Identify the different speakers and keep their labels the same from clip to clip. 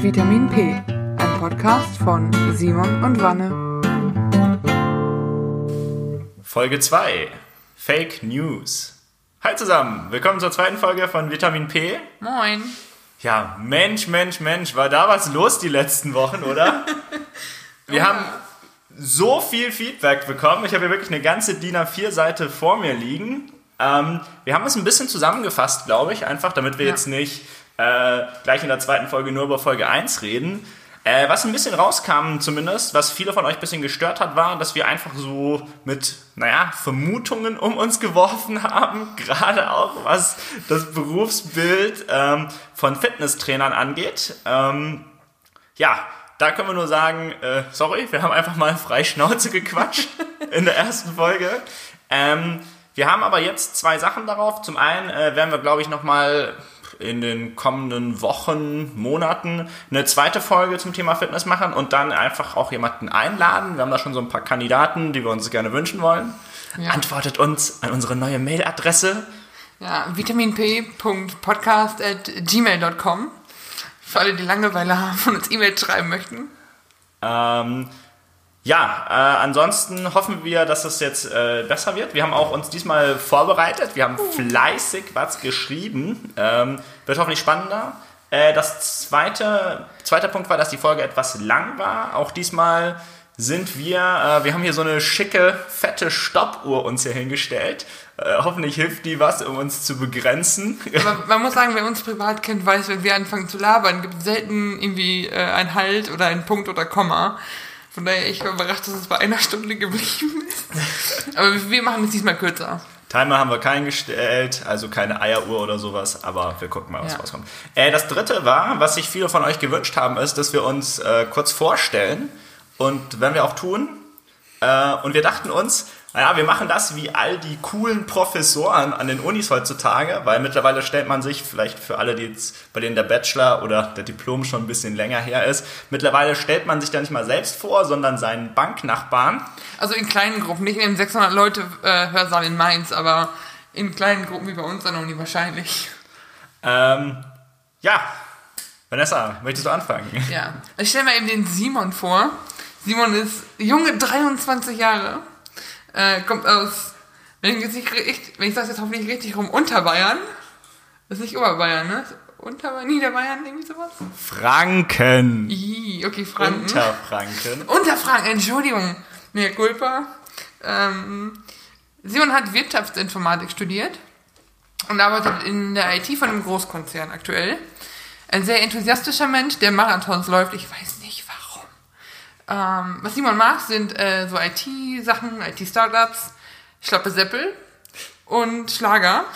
Speaker 1: Vitamin P, ein Podcast von Simon und Wanne.
Speaker 2: Folge 2: Fake News. Hi zusammen, willkommen zur zweiten Folge von Vitamin P.
Speaker 1: Moin.
Speaker 2: Ja, Mensch, Mensch, Mensch, war da was los die letzten Wochen, oder? Wir haben so viel Feedback bekommen. Ich habe hier wirklich eine ganze DIN A4-Seite vor mir liegen. Ähm, wir haben es ein bisschen zusammengefasst, glaube ich, einfach, damit wir
Speaker 1: Ja.
Speaker 2: jetzt nicht äh, gleich in der zweiten Folge nur über Folge 1 reden. Äh, was ein bisschen rauskam zumindest, was viele von euch ein bisschen gestört hat, war, dass wir einfach so mit, naja, Vermutungen um uns geworfen haben, gerade auch was das Berufsbild ähm, von Fitnesstrainern angeht. Ähm, ja, da können wir nur sagen, äh, sorry, wir haben einfach mal frei Schnauze gequatscht in der ersten Folge. Ähm, wir haben aber jetzt zwei Sachen darauf. Zum einen äh, werden wir, glaube ich, nochmal in den kommenden Wochen, Monaten eine zweite Folge zum Thema Fitness machen und dann einfach auch jemanden einladen. Wir haben da schon so ein paar Kandidaten, die wir uns gerne wünschen wollen.
Speaker 1: Ja.
Speaker 2: Antwortet uns an unsere neue Mailadresse.
Speaker 1: Ja, vitaminp.podcast.gmail.com. Für alle, die Langeweile haben und uns E-Mails schreiben möchten.
Speaker 2: Ähm, ja, äh, ansonsten hoffen wir, dass es jetzt äh, besser wird. Wir haben auch uns diesmal vorbereitet. Wir haben fleißig was geschrieben. Ähm, wird hoffentlich spannender. Äh, das zweite, zweite Punkt war, dass die Folge etwas lang war. Auch diesmal sind wir, äh, wir haben hier so eine schicke, fette Stoppuhr uns hier hingestellt. Äh, hoffentlich hilft die was, um uns zu begrenzen.
Speaker 1: Aber man muss sagen, wer uns privat kennt, weiß, wenn wir anfangen zu labern, gibt es selten irgendwie äh, ein Halt oder ein Punkt oder Komma. Von daher, ich war überrascht, dass es bei einer Stunde geblieben ist. Aber wir machen es diesmal kürzer.
Speaker 2: Timer haben wir keinen gestellt, also keine Eieruhr oder sowas, aber wir gucken mal, was
Speaker 1: Ja.
Speaker 2: rauskommt. Äh, das dritte war, was sich viele von euch gewünscht haben, ist, dass wir uns äh, kurz vorstellen und wenn wir auch tun. Äh, und wir dachten uns, naja, wir machen das wie all die coolen Professoren an den Unis heutzutage, weil mittlerweile stellt man sich, vielleicht für alle, die jetzt, bei denen der Bachelor oder der Diplom schon ein bisschen länger her ist, mittlerweile stellt man sich da nicht mal selbst vor, sondern seinen Banknachbarn.
Speaker 1: Also in kleinen Gruppen, nicht in dem 600 Leute äh, Hörsaal in Mainz, aber in kleinen Gruppen wie bei uns an der Uni wahrscheinlich.
Speaker 2: Ähm, ja, Vanessa, möchtest du anfangen?
Speaker 1: Ja. Ich stelle mir eben den Simon vor. Simon ist junge 23 Jahre, äh, kommt aus, wenn ich, nicht, richtig- wenn ich das jetzt hoffentlich richtig rum, Unterbayern. Das ist nicht Oberbayern, ne? Unterbayern, Niederbayern, irgendwie sowas?
Speaker 2: Franken.
Speaker 1: Ih, okay, Franken.
Speaker 2: Unterfranken.
Speaker 1: Unterfranken, Entschuldigung. Nee, Culpa. Ähm, Simon hat Wirtschaftsinformatik studiert und arbeitet in der IT von einem Großkonzern aktuell. Ein sehr enthusiastischer Mensch, der Marathons läuft. Ich weiß. Ähm, was Simon mag, sind äh, so IT-Sachen, IT-Startups, Schlappe Seppel und Schlager.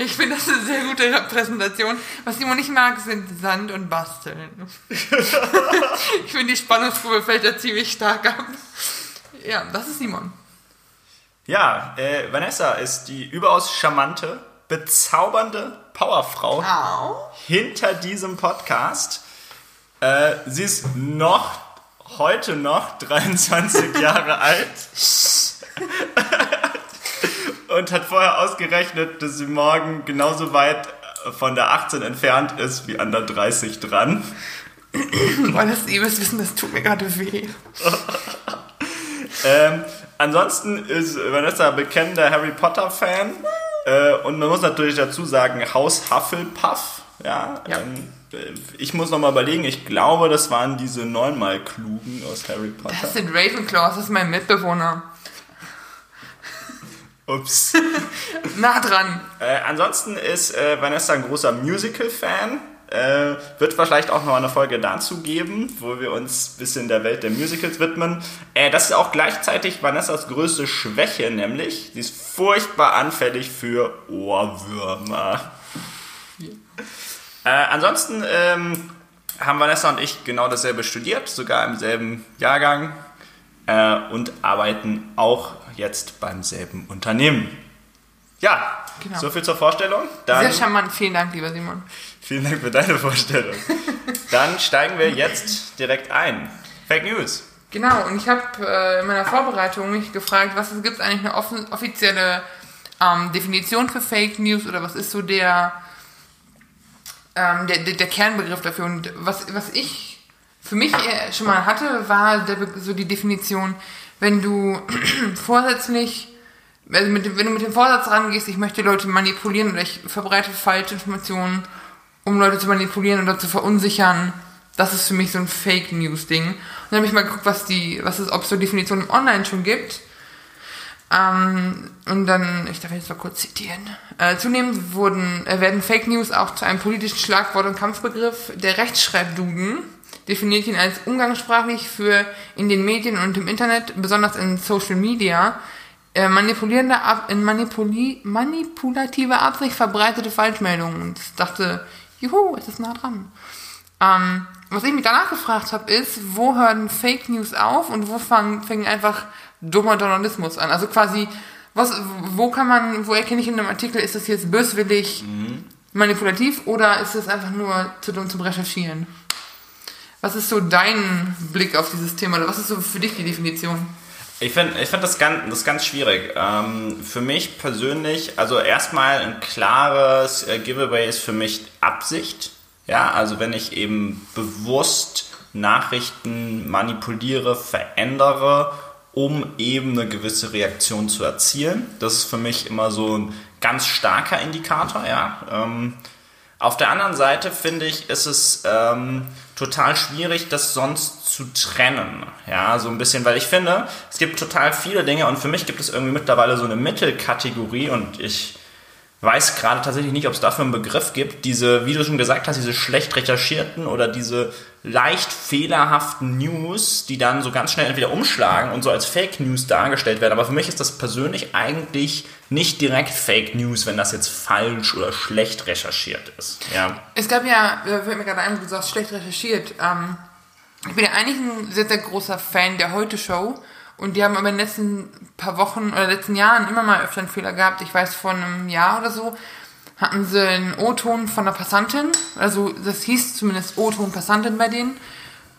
Speaker 1: Ich finde das eine sehr gute Präsentation. Was Simon nicht mag, sind Sand und Basteln. Ich finde, die Spannungskurve fällt da ziemlich stark ab. Ja, das ist Simon.
Speaker 2: Ja, äh, Vanessa ist die überaus charmante, bezaubernde Powerfrau
Speaker 1: Au.
Speaker 2: hinter diesem Podcast. Äh, sie ist noch, heute noch 23 Jahre alt. Und hat vorher ausgerechnet, dass sie morgen genauso weit von der 18 entfernt ist wie an der 30 dran.
Speaker 1: Boah, das müsst wissen, das tut mir gerade weh.
Speaker 2: Ähm, ansonsten ist Vanessa bekennender Harry Potter Fan. Äh, und man muss natürlich dazu sagen, Haus Hufflepuff. Ja,
Speaker 1: Ja.
Speaker 2: Ähm, äh, ich muss noch mal überlegen, ich glaube, das waren diese neunmal Klugen aus Harry Potter.
Speaker 1: Das sind Ravenclaws, das ist mein Mitbewohner.
Speaker 2: Ups.
Speaker 1: Nah dran.
Speaker 2: äh, ansonsten ist äh, Vanessa ein großer Musical-Fan. Äh, wird vielleicht auch noch eine Folge dazu geben, wo wir uns ein bisschen der Welt der Musicals widmen. Äh, das ist auch gleichzeitig Vanessas größte Schwäche, nämlich sie ist furchtbar anfällig für Ohrwürmer. Äh, ansonsten ähm, haben Vanessa und ich genau dasselbe studiert, sogar im selben Jahrgang äh, und arbeiten auch jetzt beim selben Unternehmen. Ja,
Speaker 1: Genau.
Speaker 2: so viel zur Vorstellung. Dann,
Speaker 1: Sehr charmant. Vielen Dank, lieber Simon.
Speaker 2: vielen Dank für deine Vorstellung. Dann steigen wir jetzt direkt ein. Fake News.
Speaker 1: Genau, und ich habe äh, in meiner Vorbereitung mich gefragt, was gibt es eigentlich eine offizielle ähm, Definition für Fake News oder was ist so der ähm, der, der, der Kernbegriff dafür. Und was, was ich für mich äh, schon mal hatte, war der, so die Definition, wenn du vorsätzlich, also mit, wenn du mit dem Vorsatz rangehst, ich möchte Leute manipulieren oder ich verbreite falsche Informationen, um Leute zu manipulieren oder zu verunsichern, das ist für mich so ein Fake News Ding. Und dann habe ich mal geguckt, was die, was es, ob es so Definitionen online schon gibt. Ähm, und dann, ich darf jetzt mal kurz zitieren. Äh, zunehmend wurden, äh, werden Fake News auch zu einem politischen Schlagwort und Kampfbegriff. Der Rechtschreibduden definiert ihn als umgangssprachlich für in den Medien und im Internet, besonders in Social Media, äh, manipulierende, Ab in manipuli manipulative Absicht verbreitete Falschmeldungen. Und ich dachte, juhu, es ist nah dran. Ähm, was ich mich danach gefragt habe, ist, wo hören Fake News auf und wo fangen, fängt einfach dummer Journalismus an? Also quasi, was, wo kann man, wo erkenne ich in einem Artikel, ist das jetzt böswillig, manipulativ oder ist das einfach nur zu dumm zum Recherchieren? Was ist so dein Blick auf dieses Thema oder was ist so für dich die Definition?
Speaker 2: Ich finde ich find das, ganz, das ganz schwierig. Ähm, für mich persönlich, also erstmal ein klares äh, Giveaway ist für mich Absicht. Ja, also wenn ich eben bewusst Nachrichten manipuliere, verändere, um eben eine gewisse Reaktion zu erzielen. Das ist für mich immer so ein ganz starker Indikator, ja. Ähm, auf der anderen Seite finde ich, ist es ähm, total schwierig, das sonst zu trennen. Ja, so ein bisschen, weil ich finde, es gibt total viele Dinge und für mich gibt es irgendwie mittlerweile so eine Mittelkategorie und ich weiß gerade tatsächlich nicht, ob es dafür einen Begriff gibt. Diese, wie du schon gesagt hast, diese schlecht recherchierten oder diese leicht fehlerhaften News, die dann so ganz schnell entweder umschlagen und so als Fake News dargestellt werden. Aber für mich ist das persönlich eigentlich nicht direkt Fake News, wenn das jetzt falsch oder schlecht recherchiert ist. Ja.
Speaker 1: Es gab ja, äh, fällt mir gerade ein, du sagst schlecht recherchiert. Ähm, ich bin ja eigentlich ein sehr, sehr großer Fan der Heute-Show. Und die haben aber in den letzten paar Wochen oder letzten Jahren immer mal öfter einen Fehler gehabt. Ich weiß, vor einem Jahr oder so hatten sie einen O-Ton von einer Passantin. Also das hieß zumindest O-Ton Passantin bei denen.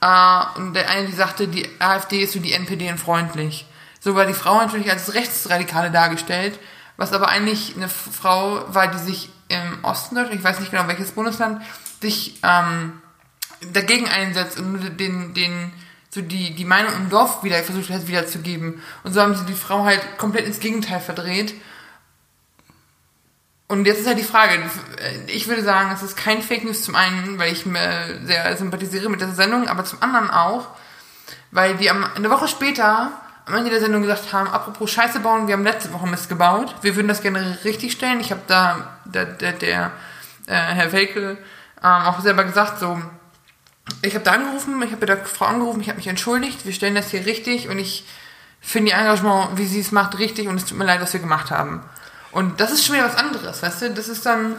Speaker 1: Äh, und der eine, die sagte, die AfD ist für die NPD freundlich. So war die Frau natürlich als Rechtsradikale dargestellt, was aber eigentlich eine Frau war, die sich im Osten ich weiß nicht genau welches Bundesland, sich ähm, dagegen einsetzt und den, den, so die, die Meinung im Dorf wieder versucht hat wiederzugeben. Und so haben sie die Frau halt komplett ins Gegenteil verdreht. Und jetzt ist halt die Frage, ich würde sagen, es ist kein Fake News zum einen, weil ich mir sehr sympathisiere mit der Sendung, aber zum anderen auch, weil die am, eine Woche später am Ende der Sendung gesagt haben, apropos Scheiße bauen, wir haben letzte Woche Mist gebaut, wir würden das gerne richtig stellen. Ich habe da, der, der, der äh, Herr Welke ähm, auch selber gesagt, so, ich habe da angerufen, ich habe bei der Frau angerufen, ich habe mich entschuldigt, wir stellen das hier richtig und ich finde ihr Engagement, wie sie es macht, richtig und es tut mir leid, was wir gemacht haben. Und das ist schon wieder was anderes, weißt du? Das ist dann.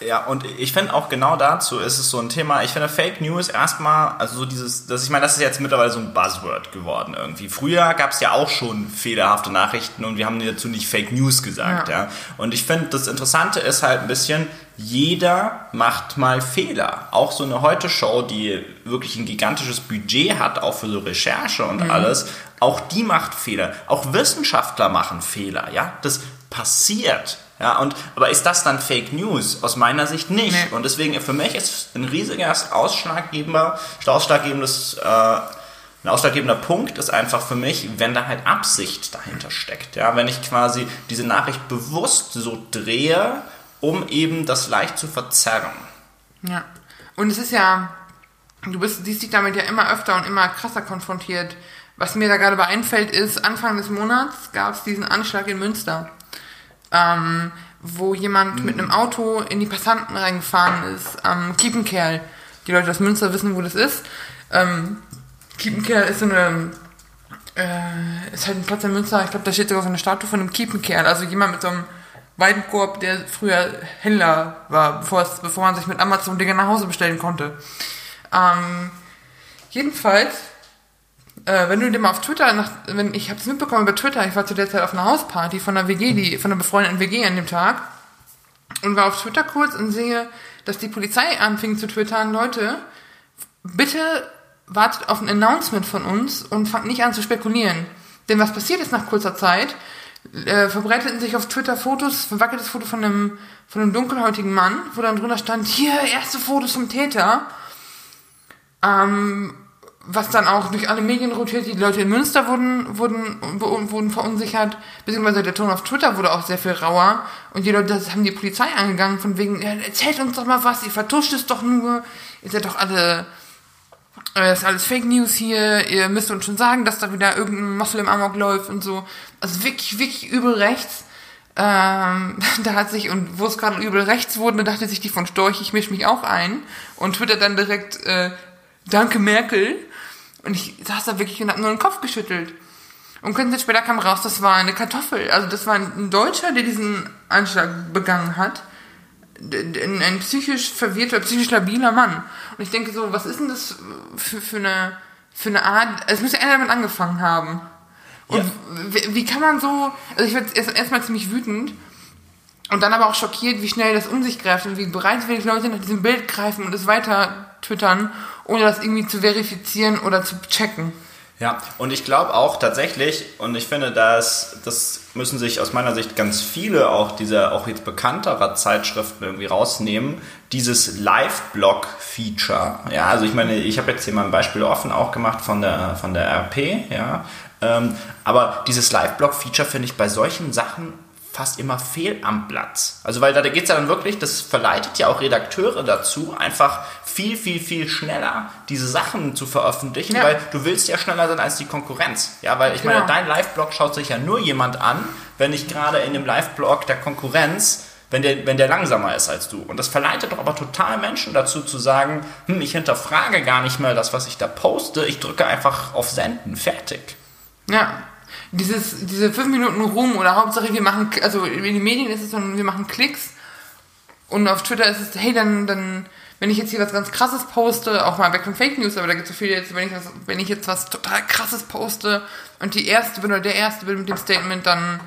Speaker 2: Ja, und ich finde auch genau dazu ist es so ein Thema, ich finde Fake News erstmal, also so dieses, das, ich meine, das ist jetzt mittlerweile so ein Buzzword geworden irgendwie. Früher gab es ja auch schon fehlerhafte Nachrichten und wir haben dazu nicht Fake News gesagt, ja.
Speaker 1: Ja.
Speaker 2: Und ich finde, das Interessante ist halt ein bisschen, jeder macht mal Fehler. Auch so eine Heute-Show, die wirklich ein gigantisches Budget hat, auch für so Recherche und alles, auch die macht Fehler. Auch Wissenschaftler machen Fehler, ja. Das passiert. Ja, und, aber ist das dann Fake News? Aus meiner Sicht nicht.
Speaker 1: Nee.
Speaker 2: Und deswegen, für mich ist ein riesiger ausschlaggebender, ausschlaggebendes, äh, ein ausschlaggebender Punkt ist einfach für mich, wenn da halt Absicht dahinter steckt. Ja, wenn ich quasi diese Nachricht bewusst so drehe, um eben das leicht zu verzerren.
Speaker 1: Ja. Und es ist ja, du bist, siehst dich damit ja immer öfter und immer krasser konfrontiert. Was mir da gerade bei einfällt, ist, Anfang des Monats gab es diesen Anschlag in Münster, ähm, wo jemand mit einem Auto in die Passanten reingefahren ist, am Kiepenkerl. Die Leute aus Münster wissen, wo das ist. Ähm, Kiepenkerl ist so eine, äh, ist halt ein Platz in Münster, ich glaube, da steht sogar so eine Statue von einem Kiepenkerl, also jemand mit so einem Weidenkorb, der früher Händler war, bevor, es, bevor man sich mit Amazon Dinge nach Hause bestellen konnte. Ähm, jedenfalls, äh, wenn du dir mal auf Twitter, nach, wenn ich habe es mitbekommen über Twitter, ich war zu der Zeit auf einer Hausparty von einer WG, die von einer befreundeten WG an dem Tag und war auf Twitter kurz und sehe, dass die Polizei anfing zu twittern, Leute, bitte wartet auf ein Announcement von uns und fangt nicht an zu spekulieren. Denn was passiert ist nach kurzer Zeit, äh, verbreiteten sich auf Twitter Fotos, verwackeltes Foto von einem, von einem dunkelhäutigen Mann, wo dann drunter stand, hier, erste Fotos vom Täter. Ähm, was dann auch durch alle Medien rotiert, die Leute in Münster wurden, wurden, wurden verunsichert, beziehungsweise der Ton auf Twitter wurde auch sehr viel rauer und die Leute das haben die Polizei angegangen von wegen, ja, erzählt uns doch mal was, ihr vertuscht es doch nur, ihr seid doch alle, äh, ist alles Fake News hier, ihr müsst uns schon sagen, dass da wieder irgendein Moslem Amok läuft und so. Also wirklich, wirklich übel rechts. Ähm, da hat sich, und wo es gerade übel rechts wurde, dachte sich die von Storch, ich mische mich auch ein und Twitter dann direkt, äh, danke Merkel. Und ich saß da wirklich und hab nur den Kopf geschüttelt. Und kurz Zeit später kam raus, das war eine Kartoffel. Also das war ein Deutscher, der diesen Anschlag begangen hat. Ein, ein psychisch verwirrter, psychisch labiler Mann. Und ich denke so, was ist denn das für, für, eine, für eine Art, es muss ja einer damit angefangen haben. Und ja. wie, wie, kann man so, also ich werde erst, erstmal ziemlich wütend und dann aber auch schockiert, wie schnell das um sich greift und wie bereitwillig Leute nach diesem Bild greifen und es weiter twittern, ohne das irgendwie zu verifizieren oder zu checken.
Speaker 2: Ja, und ich glaube auch tatsächlich, und ich finde, dass das müssen sich aus meiner Sicht ganz viele auch dieser auch jetzt bekannterer Zeitschriften irgendwie rausnehmen, dieses Live-Blog-Feature. Ja, also ich meine, ich habe jetzt hier mal ein Beispiel offen auch gemacht von der, von der RP, ja. Ähm, aber dieses Live-Blog-Feature finde ich bei solchen Sachen fast immer fehl am Platz. Also weil da geht es ja dann wirklich, das verleitet ja auch Redakteure dazu, einfach viel, viel, viel schneller diese Sachen zu veröffentlichen, ja. weil du willst ja schneller sein als die Konkurrenz. Ja, weil ich genau. meine, dein Live-Blog schaut sich ja nur jemand an, wenn ich gerade in dem Live-Blog der Konkurrenz wenn der, wenn der langsamer ist als du. Und das verleitet doch aber total Menschen dazu zu sagen, hm, ich hinterfrage gar nicht mehr das, was ich da poste, ich drücke einfach auf Senden, fertig.
Speaker 1: Ja, dieses, diese fünf Minuten Ruhm oder Hauptsache wir machen, also in den Medien ist es dann, wir machen Klicks und auf Twitter ist es, hey, dann, dann, wenn ich jetzt hier was ganz krasses poste, auch mal weg von Fake News, aber da gibt es so viele jetzt, wenn ich, was, wenn ich jetzt was total krasses poste und die erste bin oder der erste bin mit dem Statement, dann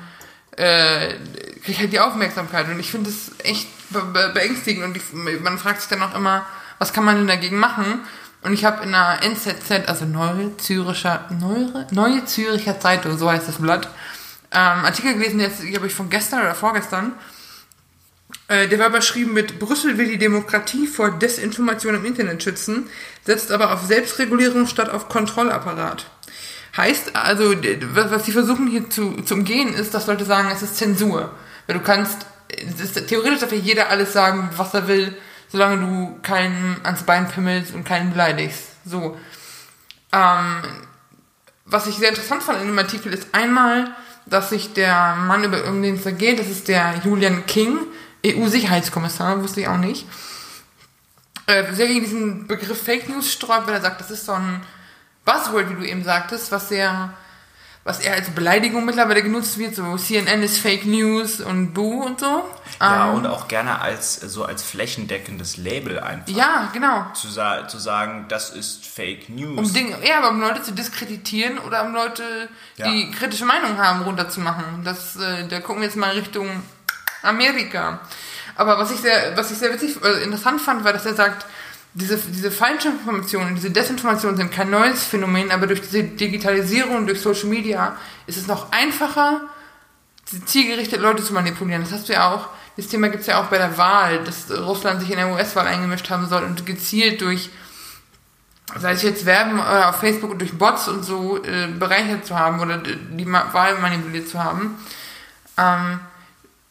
Speaker 1: äh, kriege ich halt die Aufmerksamkeit und ich finde es echt be be beängstigend und ich, man fragt sich dann auch immer, was kann man denn dagegen machen? Und ich habe in der NZZ, also Neue Züricher, Neue, Neue Züricher Zeitung, so heißt das Blatt, ähm, Artikel gelesen, jetzt, glaube ich, von gestern oder vorgestern. Äh, der war überschrieben mit Brüssel will die Demokratie vor Desinformation im Internet schützen, setzt aber auf Selbstregulierung statt auf Kontrollapparat. Heißt also, was sie versuchen hier zu, zu umgehen, ist, dass Leute sagen, es ist Zensur. Weil du kannst, ist, theoretisch darf ja jeder alles sagen, was er will, solange du keinen ans Bein pimmelst und keinen beleidigst. So. Ähm, was ich sehr interessant fand in dem Artikel ist einmal, dass sich der Mann, über den es da geht, das ist der Julian King, EU-Sicherheitskommissar, wusste ich auch nicht, äh, sehr gegen diesen Begriff Fake News sträubt, weil er sagt, das ist so ein Buzzword, wie du eben sagtest, was sehr was eher als Beleidigung mittlerweile genutzt wird, so CNN ist Fake News und Boo und so.
Speaker 2: Ja, ähm, und auch gerne als so als flächendeckendes Label einfach.
Speaker 1: Ja, genau.
Speaker 2: Zu, zu sagen, das ist Fake News.
Speaker 1: Um Dinge, ja, aber um Leute zu diskreditieren oder um Leute, die ja. kritische Meinung haben, runterzumachen. Das, äh, da gucken wir jetzt mal Richtung Amerika. Aber was ich sehr, was ich sehr witzig, äh, interessant fand, war, dass er sagt, diese, diese Falschinformationen, diese Desinformationen sind kein neues Phänomen, aber durch diese Digitalisierung, durch Social Media ist es noch einfacher, zielgerichtet Leute zu manipulieren. Das hast du ja auch, das Thema gibt es ja auch bei der Wahl, dass Russland sich in der US-Wahl eingemischt haben soll und gezielt durch, sei es jetzt Werben oder auf Facebook und durch Bots und so äh, bereichert zu haben oder die Wahl manipuliert zu haben. Ähm,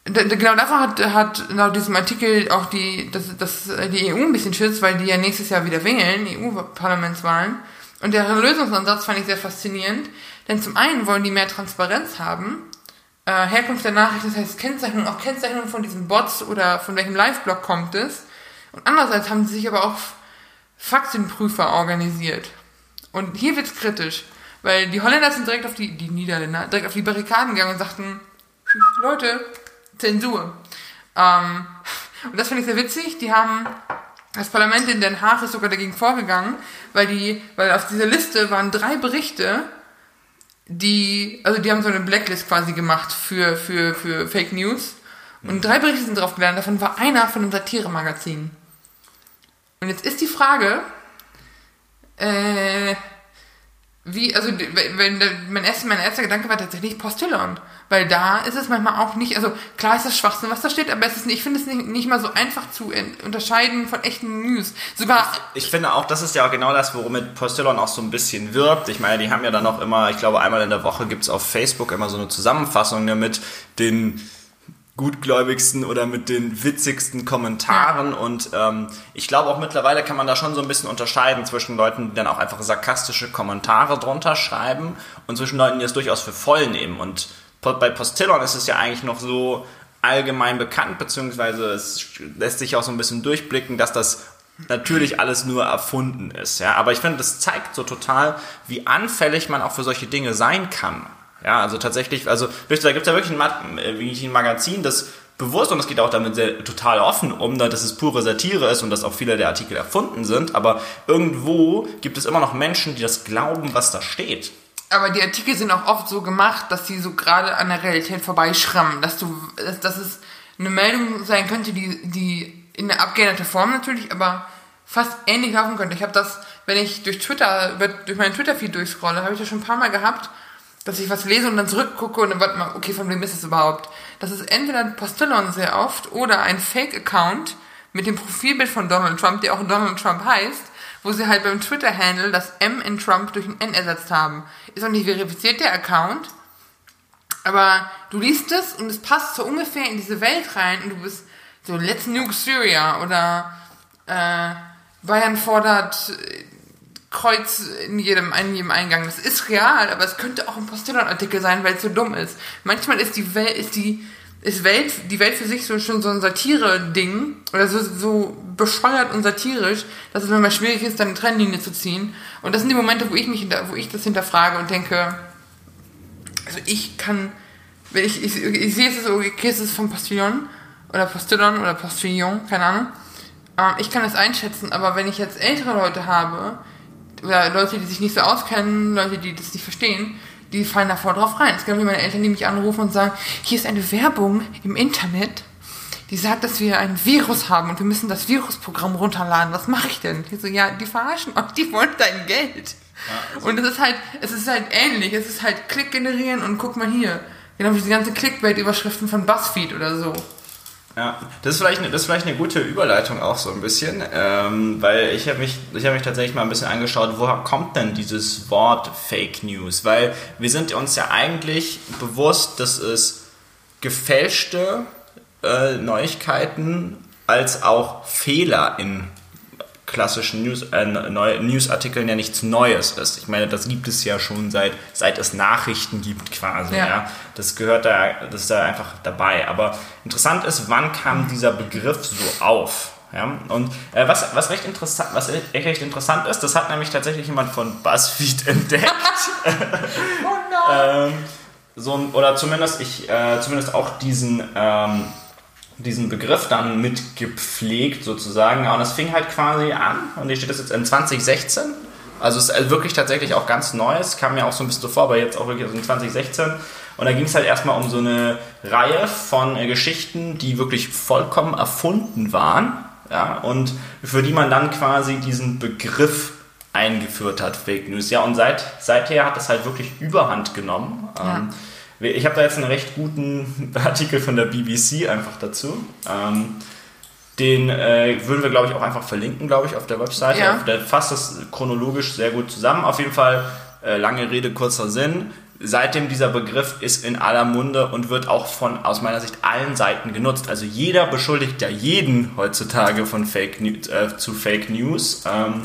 Speaker 1: Genau davor hat, hat laut diesem Artikel auch die, dass, dass die EU ein bisschen schützt, weil die ja nächstes Jahr wieder wählen, EU-Parlamentswahlen. Und der Lösungsansatz fand ich sehr faszinierend, denn zum einen wollen die mehr Transparenz haben, äh, Herkunft der Nachricht, das heißt Kennzeichnung, auch Kennzeichnung von diesen Bots oder von welchem Live-Blog kommt es. Und andererseits haben sie sich aber auch Faktenprüfer organisiert. Und hier wird's kritisch, weil die Holländer sind direkt auf die, die Niederländer, direkt auf die Barrikaden gegangen und sagten, Leute, Zensur. Ähm, und das finde ich sehr witzig. Die haben, das Parlament in Den Haag ist sogar dagegen vorgegangen, weil die, weil auf dieser Liste waren drei Berichte, die, also die haben so eine Blacklist quasi gemacht für, für, für Fake News. Und drei Berichte sind drauf gelandet, davon war einer von einem Satire-Magazin. Und jetzt ist die Frage, äh, wie, also wenn, wenn mein, erster, mein erster Gedanke war tatsächlich Postillon. Weil da ist es manchmal auch nicht, also klar ist das Schwachsinn, was da steht, aber es ist ich finde es nicht, nicht mal so einfach zu unterscheiden von echten News. Sogar.
Speaker 2: Ich, ich, finde auch, das ist ja auch genau das, womit Postillon auch so ein bisschen wirbt. Ich meine, die haben ja dann auch immer, ich glaube, einmal in der Woche gibt es auf Facebook immer so eine Zusammenfassung ne, mit den gutgläubigsten oder mit den witzigsten Kommentaren. Und ähm, ich glaube auch mittlerweile kann man da schon so ein bisschen unterscheiden zwischen Leuten, die dann auch einfach sarkastische Kommentare drunter schreiben und zwischen Leuten, die es durchaus für voll nehmen. Und bei Postillon ist es ja eigentlich noch so allgemein bekannt, beziehungsweise es lässt sich auch so ein bisschen durchblicken, dass das natürlich alles nur erfunden ist. Ja? Aber ich finde, das zeigt so total, wie anfällig man auch für solche Dinge sein kann. Ja, also tatsächlich, also da gibt es ja wirklich ein, äh, Magazin, das bewusst, und das geht auch damit sehr, total offen um, dass es pure Satire ist und dass auch viele der Artikel erfunden sind, aber irgendwo gibt es immer noch Menschen, die das glauben, was da steht.
Speaker 1: Aber die Artikel sind auch oft so gemacht, dass sie so gerade an der Realität vorbeischrammen, dass du, dass, dass es eine Meldung sein könnte, die, die in der abgeänderten Form natürlich, aber fast ähnlich laufen könnte. Ich habe das, wenn ich durch Twitter, durch meinen Twitter-Feed durchscrolle, habe ich das schon ein paar Mal gehabt, dass ich was lese und dann zurückgucke und dann warte mal, okay, von wem ist es überhaupt? Das ist entweder ein Postillon sehr oft oder ein Fake-Account mit dem Profilbild von Donald Trump, der auch Donald Trump heißt, wo sie halt beim Twitter-Handle das M in Trump durch ein N ersetzt haben. Ist auch nicht verifiziert, der Account. Aber du liest es und es passt so ungefähr in diese Welt rein und du bist so, let's nuke Syria oder äh, Bayern fordert Kreuz in jedem, in jedem Eingang. Das ist real, aber es könnte auch ein Postillon-Artikel sein, weil es so dumm ist. Manchmal ist die Welt, ist die, ist Welt, die Welt für sich so schon so ein Satire-Ding oder so, so bescheuert und satirisch, dass es manchmal schwierig ist, dann eine Trennlinie zu ziehen. Und das sind die Momente, wo ich mich, hinter, wo ich das hinterfrage und denke, also ich kann, wenn ich, ich, ich sehe es so, okay, es ist von Postillon oder Postillon oder Postillon, keine Ahnung. Ähm, ich kann es einschätzen, aber wenn ich jetzt ältere Leute habe, oder Leute, die sich nicht so auskennen, Leute, die das nicht verstehen, die fallen da voll drauf rein. Es gibt wie meine Eltern, die mich anrufen und sagen, hier ist eine Werbung im Internet, die sagt, dass wir ein Virus haben und wir müssen das Virusprogramm runterladen. Was mache ich denn? Ich so, ja, die verarschen euch, die wollen dein Geld. Ja, also und es ist halt, es ist halt ähnlich. Es ist halt Klick generieren und guck mal hier. Genau wie diese ganze Clickbait-Überschriften von BuzzFeed oder so.
Speaker 2: Ja, das ist, vielleicht eine, das ist vielleicht eine gute Überleitung auch so ein bisschen, ähm, weil ich habe mich, hab mich tatsächlich mal ein bisschen angeschaut, woher kommt denn dieses Wort Fake News? Weil wir sind uns ja eigentlich bewusst, dass es gefälschte äh, Neuigkeiten als auch Fehler in klassischen News, äh, Newsartikeln ja nichts Neues ist. Ich meine, das gibt es ja schon seit, seit es Nachrichten gibt quasi. Ja. ja. Das gehört da, das ist da einfach dabei. Aber interessant ist, wann kam dieser Begriff so auf? Ja, und äh, was, was, recht interessant, was recht interessant ist, das hat nämlich tatsächlich jemand von BuzzFeed entdeckt. oh nein! ähm, so, oder zumindest ich, äh, zumindest auch diesen ähm, diesen Begriff dann mitgepflegt sozusagen. Und das fing halt quasi an und hier steht das jetzt in 2016. Also es ist wirklich tatsächlich auch ganz Neues, kam mir auch so ein bisschen so vor, aber jetzt auch wirklich in 2016. Und da ging es halt erstmal um so eine Reihe von äh, Geschichten, die wirklich vollkommen erfunden waren. Ja, und für die man dann quasi diesen Begriff eingeführt hat, Fake News. Ja, und seit, seither hat das halt wirklich Überhand genommen. Ja. Ich habe da jetzt einen recht guten Artikel von der BBC einfach dazu. Ähm, den äh, würden wir, glaube ich, auch einfach verlinken, glaube ich, auf der Webseite. Ja. Der fasst das chronologisch sehr gut zusammen. Auf jeden Fall, äh, lange Rede, kurzer Sinn. Seitdem dieser Begriff ist in aller Munde und wird auch von, aus meiner Sicht, allen Seiten genutzt. Also jeder beschuldigt ja jeden heutzutage von Fake News, äh, zu Fake News. Ähm,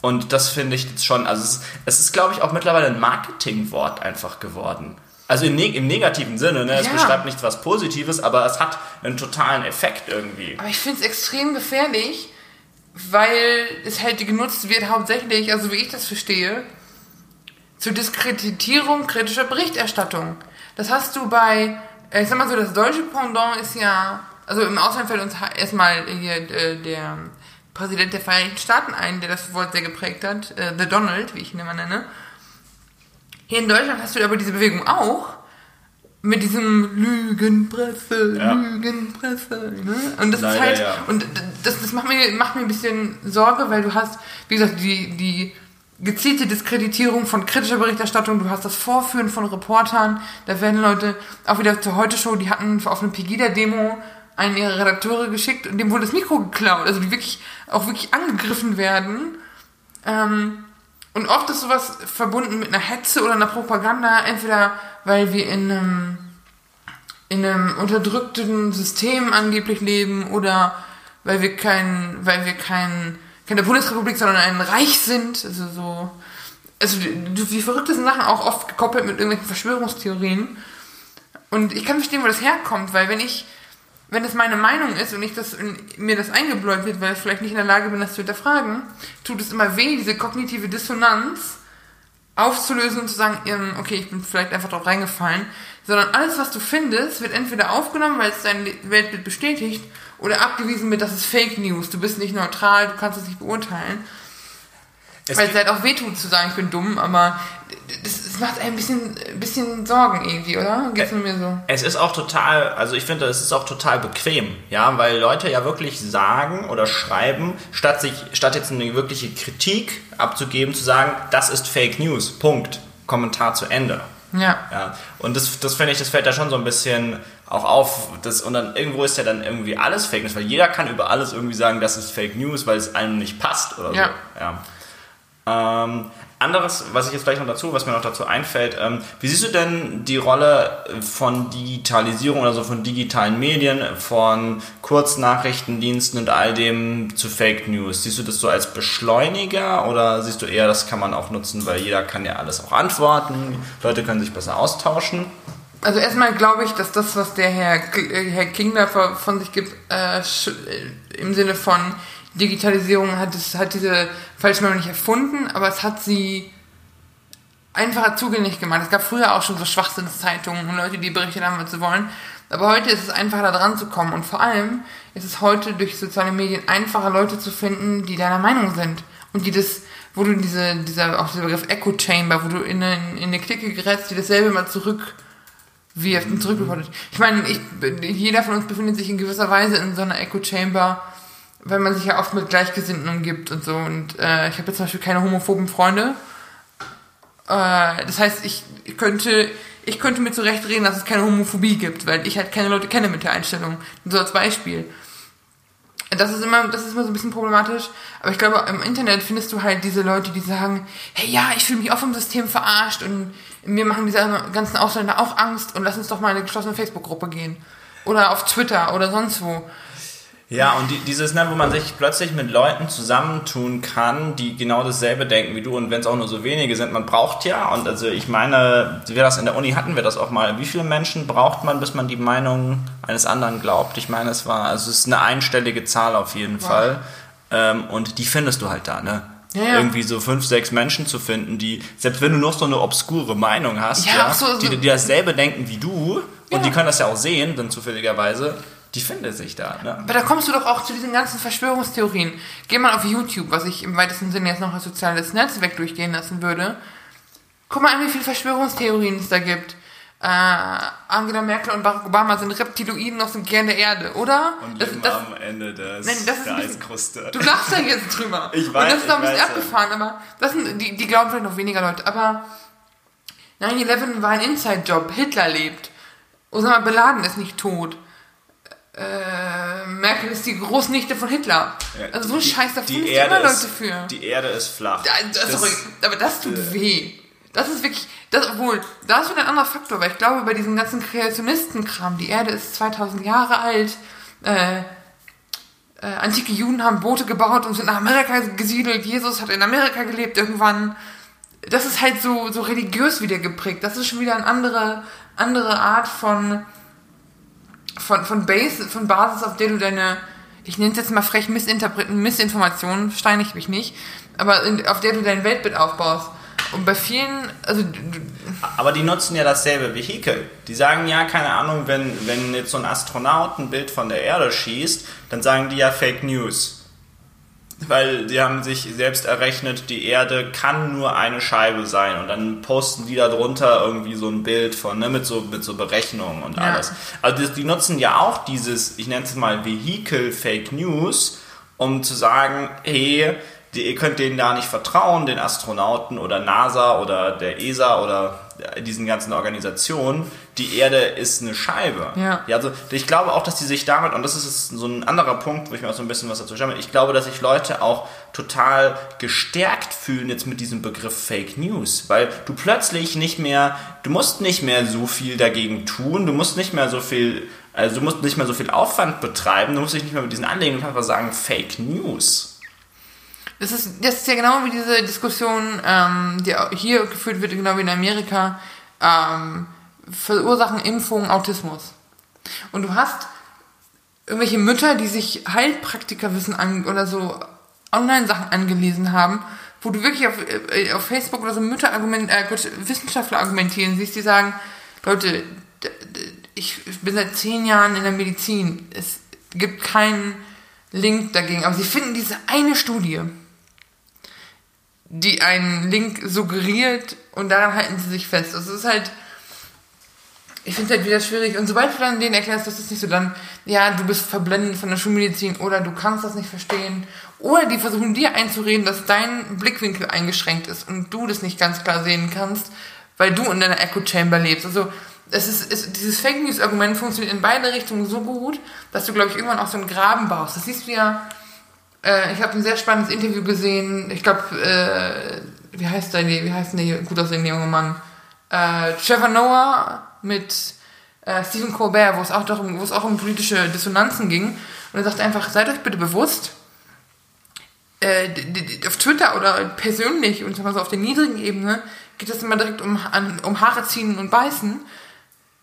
Speaker 2: und das finde ich jetzt schon, also es, es ist, glaube ich, auch mittlerweile ein Marketingwort einfach geworden. Also im, im negativen Sinne, ne? es ja. beschreibt nichts was Positives, aber es hat einen totalen Effekt irgendwie.
Speaker 1: Aber ich finde es extrem gefährlich, weil es halt genutzt wird hauptsächlich, also wie ich das verstehe, zur Diskreditierung kritischer Berichterstattung. Das hast du bei, ich sag mal so, das deutsche Pendant ist ja, also im Ausland fällt uns erstmal hier äh, der Präsident der Vereinigten Staaten ein, der das Wort sehr geprägt hat, äh, The Donald, wie ich ihn immer nenne. Hier in Deutschland hast du aber diese Bewegung auch. Mit diesem Lügenpresse, ja. Lügenpresse. Ne? Und das Leider, ist halt, ja. und das, das macht, mir, macht mir ein bisschen Sorge, weil du hast, wie gesagt, die, die gezielte Diskreditierung von kritischer Berichterstattung, du hast das Vorführen von Reportern, da werden Leute, auch wieder zur Heute-Show, die hatten auf eine Pegida-Demo einen ihrer Redakteure geschickt und dem wurde das Mikro geklaut, also die wirklich auch wirklich angegriffen werden. Ähm, und oft ist sowas verbunden mit einer Hetze oder einer Propaganda, entweder weil wir in einem, in einem unterdrückten System angeblich leben oder weil wir kein, weil wir kein, keine Bundesrepublik, sondern ein Reich sind. Also so, also die, die verrücktesten Sachen auch oft gekoppelt mit irgendwelchen Verschwörungstheorien. Und ich kann verstehen, wo das herkommt, weil wenn ich wenn es meine Meinung ist und ich das, mir das eingebläut wird, weil ich vielleicht nicht in der Lage bin, das zu hinterfragen, tut es immer weh, diese kognitive Dissonanz aufzulösen und zu sagen, ähm, okay, ich bin vielleicht einfach drauf reingefallen, sondern alles, was du findest, wird entweder aufgenommen, weil es dein Weltbild bestätigt, oder abgewiesen mit, das ist Fake News, du bist nicht neutral, du kannst es nicht beurteilen. Es weil es halt auch wehtut zu sagen, ich bin dumm, aber das, das macht ein bisschen, bisschen Sorgen irgendwie, oder? Geht's mir so?
Speaker 2: Es ist auch total, also ich finde, es ist auch total bequem, ja, weil Leute ja wirklich sagen oder schreiben, statt sich, statt jetzt eine wirkliche Kritik abzugeben, zu sagen, das ist Fake News, Punkt, Kommentar zu Ende.
Speaker 1: Ja.
Speaker 2: ja. Und das, das finde ich, das fällt da schon so ein bisschen auch auf. Das, und dann irgendwo ist ja dann irgendwie alles Fake News, weil jeder kann über alles irgendwie sagen, das ist Fake News, weil es einem nicht passt oder
Speaker 1: ja.
Speaker 2: so. Ja. Ähm, anderes, was ich jetzt vielleicht noch dazu, was mir noch dazu einfällt, ähm, wie siehst du denn die Rolle von Digitalisierung oder so von digitalen Medien, von Kurznachrichtendiensten und all dem zu Fake News? Siehst du das so als Beschleuniger oder siehst du eher, das kann man auch nutzen, weil jeder kann ja alles auch antworten, Leute können sich besser austauschen?
Speaker 1: Also erstmal glaube ich, dass das, was der Herr, Herr King da von sich gibt, äh, im Sinne von Digitalisierung hat, es, hat diese Falschmeldung nicht erfunden, aber es hat sie einfacher zugänglich gemacht. Es gab früher auch schon so Schwachsinnszeitungen und Leute, die berichtet haben, was sie wollen. Aber heute ist es einfacher, da dran zu kommen. Und vor allem ist es heute durch soziale Medien einfacher, Leute zu finden, die deiner Meinung sind. Und die das, wo du diese, dieser, auch dieser Begriff Echo Chamber, wo du in eine, in eine Clique gerätst, die dasselbe mal zurück wirft und zurückreportet. Ich meine, ich, jeder von uns befindet sich in gewisser Weise in so einer Echo Chamber, weil man sich ja oft mit Gleichgesinnten umgibt und so. Und äh, ich habe jetzt zum Beispiel keine homophoben Freunde. Äh, das heißt, ich könnte, ich könnte mir zurechtreden, dass es keine Homophobie gibt, weil ich halt keine Leute kenne mit der Einstellung. So als Beispiel. Das ist immer, das ist immer so ein bisschen problematisch. Aber ich glaube, im Internet findest du halt diese Leute, die sagen, hey ja, ich fühle mich auch vom System verarscht und mir machen diese ganzen Ausländer auch Angst und lass uns doch mal in eine geschlossene Facebook-Gruppe gehen. Oder auf Twitter oder sonst wo.
Speaker 2: Ja, und die, dieses, ne, wo man sich plötzlich mit Leuten zusammentun kann, die genau dasselbe denken wie du und wenn es auch nur so wenige sind, man braucht ja, und also ich meine, wir das in der Uni hatten wir das auch mal, wie viele Menschen braucht man, bis man die Meinung eines anderen glaubt? Ich meine, es war, also es ist eine einstellige Zahl auf jeden wow. Fall. Ähm, und die findest du halt da, ne? Ja, ja. irgendwie so fünf, sechs Menschen zu finden, die, selbst wenn du noch so eine obskure Meinung hast, ja, ja so, die, die dasselbe denken wie du, und die können das ja auch sehen, dann zufälligerweise, die findet sich da. Ne?
Speaker 1: Aber da kommst du doch auch zu diesen ganzen Verschwörungstheorien. Geh mal auf YouTube, was ich im weitesten Sinne jetzt noch als soziales Netzwerk durchgehen lassen würde. Guck mal an, wie viele Verschwörungstheorien es da gibt. Äh, Angela Merkel und Barack Obama sind Reptiloiden aus dem Kern der Erde, oder?
Speaker 2: Und das, das, am Ende des, nein, das der bisschen, Eiskruste.
Speaker 1: Du lachst da jetzt drüber.
Speaker 2: Ich weiß,
Speaker 1: Und das ist doch ein bisschen
Speaker 2: weiß,
Speaker 1: abgefahren, aber das sind, die, die glauben vielleicht noch weniger Leute. Aber 9-11 war ein Inside-Job. Hitler lebt. Osama Bin Laden ist nicht tot äh, Merkel ist die Großnichte von Hitler. Ja, also so ein Scheiß, da finden immer Leute für.
Speaker 2: Die Erde ist flach.
Speaker 1: Da, das das, ist, aber das tut äh, weh. Das ist wirklich, das, obwohl, da ist wieder ein anderer Faktor, weil ich glaube, bei diesem ganzen Kreationistenkram, die Erde ist 2000 Jahre alt, äh, äh, antike Juden haben Boote gebaut und sind nach Amerika gesiedelt, Jesus hat in Amerika gelebt irgendwann. Das ist halt so, so religiös wieder geprägt. Das ist schon wieder eine andere, andere Art von, von, von, Base, von Basis, auf der du deine, ich nenne es jetzt mal frech Missinterpreten, Missinformationen, steine ich mich nicht, aber in, auf der du dein Weltbild aufbaust. Und bei vielen, also.
Speaker 2: Aber die nutzen ja dasselbe Vehikel. Die sagen ja, keine Ahnung, wenn, wenn jetzt so ein Astronaut ein Bild von der Erde schießt, dann sagen die ja Fake News weil die haben sich selbst errechnet, die Erde kann nur eine Scheibe sein und dann posten die da drunter irgendwie so ein Bild von, ne, mit so, mit so Berechnungen und ja. alles. Also die, die nutzen ja auch dieses, ich nenne es mal Vehikel Fake News, um zu sagen, hey, die, ihr könnt denen da nicht vertrauen, den Astronauten oder NASA oder der ESA oder diesen ganzen Organisationen, die Erde ist eine Scheibe.
Speaker 1: Ja.
Speaker 2: ja. Also ich glaube auch, dass die sich damit, und das ist so ein anderer Punkt, wo ich mir auch so ein bisschen was dazu schaue, ich glaube, dass sich Leute auch total gestärkt fühlen jetzt mit diesem Begriff Fake News, weil du plötzlich nicht mehr, du musst nicht mehr so viel dagegen tun, du musst nicht mehr so viel, also du musst nicht mehr so viel Aufwand betreiben, du musst dich nicht mehr mit diesen Anlegungen einfach sagen Fake News.
Speaker 1: Das ist, das ist ja genau wie diese Diskussion, ähm, die hier geführt wird, genau wie in Amerika, ähm, verursachen Impfungen Autismus. Und du hast irgendwelche Mütter, die sich Heilpraktikerwissen an, oder so Online-Sachen angelesen haben, wo du wirklich auf, äh, auf Facebook oder so Mütter argument, äh, Wissenschaftler argumentieren siehst, die sagen, Leute, ich bin seit zehn Jahren in der Medizin, es gibt keinen Link dagegen, aber sie finden diese eine Studie, die einen Link suggeriert und daran halten sie sich fest. Also es ist halt, ich finde es halt wieder schwierig. Und sobald du dann denen erklärst, das ist nicht so, dann, ja, du bist verblendet von der Schulmedizin oder du kannst das nicht verstehen. Oder die versuchen dir einzureden, dass dein Blickwinkel eingeschränkt ist und du das nicht ganz klar sehen kannst, weil du in deiner Echo Chamber lebst. Also, es ist, es, dieses Fake News Argument funktioniert in beide Richtungen so gut, dass du, glaube ich, irgendwann auch so einen Graben baust. Das siehst du ja, äh, ich habe ein sehr spannendes Interview gesehen. Ich glaube, äh, wie heißt der, wie heißt der gut aussehende junge Mann? Äh, Trevor Noah mit äh, Stephen Colbert, wo es auch auch um politische Dissonanzen ging. Und er sagt einfach, seid euch bitte bewusst, äh, auf Twitter oder persönlich und so auf der niedrigen Ebene geht es immer direkt um, an, um Haare ziehen und beißen.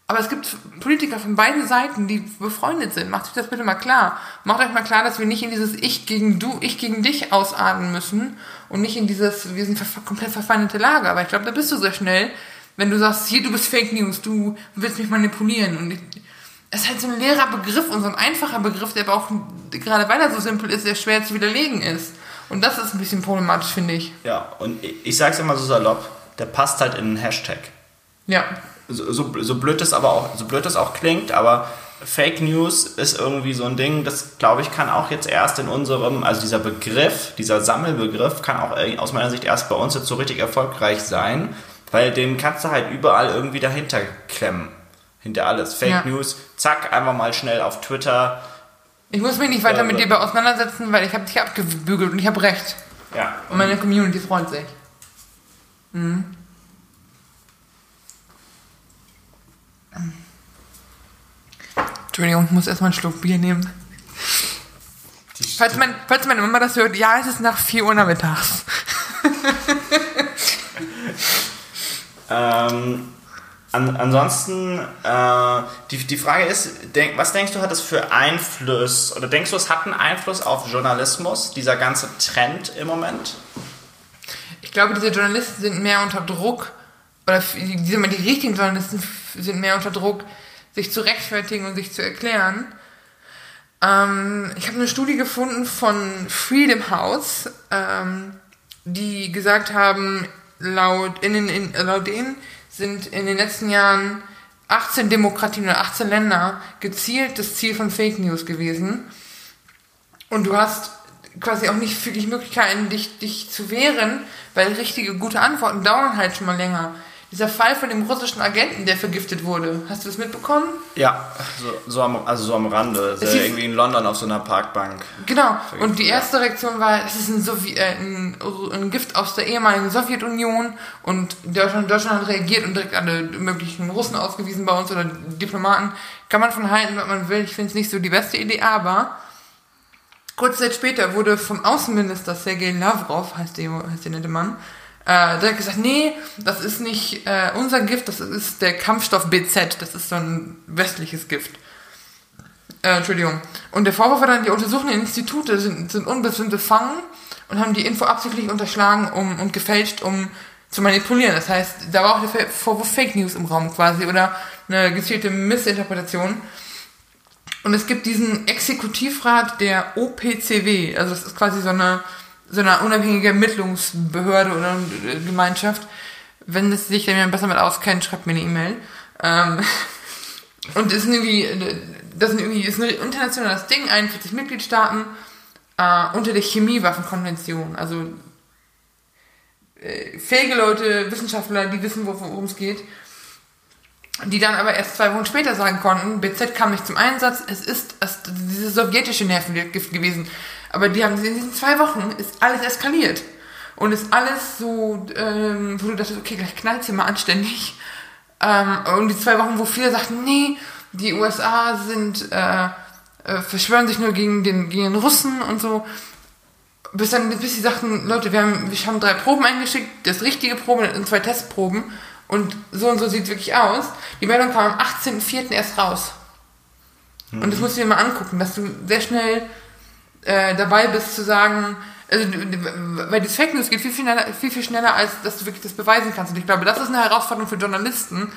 Speaker 1: Aber es gibt Politiker von beiden Seiten, die befreundet sind. Macht euch das bitte mal klar. Macht euch mal klar, dass wir nicht in dieses Ich gegen du, Ich gegen dich ausatmen müssen und nicht in dieses, wir sind komplett verfeindete Lage. Aber ich glaube, da bist du sehr schnell, wenn du sagst, hier, du bist Fake News, du willst mich manipulieren. Und ich, es ist halt so ein leerer Begriff und so ein einfacher Begriff, der aber auch, gerade weil er so simpel ist, sehr schwer zu widerlegen ist. Und das ist ein bisschen problematisch, finde ich.
Speaker 2: Ja, und ich sag's immer so salopp, der passt halt in einen Hashtag.
Speaker 1: Ja
Speaker 2: so, so, so blöd das aber auch, so blöd das auch klingt, aber Fake News ist irgendwie so ein Ding, das glaube ich kann auch jetzt erst in unserem, also dieser Begriff, dieser Sammelbegriff kann auch aus meiner Sicht erst bei uns jetzt so richtig erfolgreich sein, weil den kannst du halt überall irgendwie dahinter klemmen. Hinter alles. Fake ja. News, zack, einfach mal schnell auf Twitter.
Speaker 1: Ich muss mich nicht weiter äh, mit dir auseinandersetzen, weil ich habe dich abgebügelt und ich habe recht.
Speaker 2: Ja.
Speaker 1: Und meine Community freut sich. Mhm. Entschuldigung, ich muss erstmal einen Schluck Bier nehmen. Falls, mein, falls meine Mama das hört, ja, es ist nach 4 Uhr nachmittags.
Speaker 2: ähm, an, ansonsten, äh, die, die Frage ist, denk, was denkst du, hat es für Einfluss, oder denkst du, es hat einen Einfluss auf Journalismus, dieser ganze Trend im Moment?
Speaker 1: Ich glaube, diese Journalisten sind mehr unter Druck, oder die, die richtigen Journalisten sind mehr unter Druck, sich zu rechtfertigen und sich zu erklären. Ähm, ich habe eine Studie gefunden von Freedom House, ähm, die gesagt haben, laut, in, in, laut denen sind in den letzten Jahren 18 Demokratien oder 18 Länder gezielt das Ziel von Fake News gewesen. Und du hast quasi auch nicht wirklich Möglichkeiten, dich, dich zu wehren, weil richtige gute Antworten dauern halt schon mal länger. Dieser Fall von dem russischen Agenten, der vergiftet wurde. Hast du das mitbekommen?
Speaker 2: Ja, so, so am, also so am Rande. Ist ja irgendwie in London auf so einer Parkbank.
Speaker 1: Genau. Und die erste Reaktion war, es ist ein, Sovi äh, ein, ein, Gift aus der ehemaligen Sowjetunion. Und Deutschland, Deutschland hat reagiert und direkt alle möglichen Russen ausgewiesen bei uns oder Diplomaten. Kann man von halten, was man will. Ich finde es nicht so die beste Idee, aber kurze Zeit später wurde vom Außenminister Sergei Lavrov, heißt der, heißt der nette Mann, äh, der hat gesagt, nee, das ist nicht äh, unser Gift, das ist der Kampfstoff BZ, das ist so ein westliches Gift. Äh, Entschuldigung. Und der Vorwurf war dann, die untersuchenden Institute sind, sind unbestimmte Fangen und haben die Info absichtlich unterschlagen um, und gefälscht, um zu manipulieren. Das heißt, da war auch der Vorwurf Fake News im Raum quasi oder eine gezielte Missinterpretation. Und es gibt diesen Exekutivrat der OPCW, also das ist quasi so eine so einer unabhängigen Ermittlungsbehörde oder Gemeinschaft. Wenn es sich dann besser mit auskennt, schreibt mir eine E-Mail. Ähm, und das ist irgendwie, das ist irgendwie ist ein internationales Ding, 41 Mitgliedstaaten. äh, unter der Chemiewaffenkonvention. Also äh, fähige Leute, Wissenschaftler, die wissen, worum es geht, die dann aber erst zwei Wochen später sagen konnten, BZ kam nicht zum Einsatz, es ist es, diese sowjetische Nervengift gewesen. Aber die haben in diesen zwei Wochen ist alles eskaliert. Und ist alles so, ähm, wo du dachtest, okay, gleich knallt hier mal anständig. Ähm, und die zwei Wochen, wo viele sagten, nee, die USA sind, äh, äh, verschwören sich nur gegen den, gegen den Russen und so. Bis dann, bis sie sagten, Leute, wir haben, wir haben drei Proben eingeschickt, das richtige Proben und zwei Testproben. Und so und so sieht es wirklich aus. Die Meldung kam am 18.04. erst raus. Mhm. Und das musst du dir mal angucken, dass du sehr schnell äh, dabei bist zu sagen, also, weil das Fake News geht viel, viel schneller, viel, viel schneller, als dass du wirklich das beweisen kannst. Und ich glaube, das ist eine Herausforderung für Journalisten,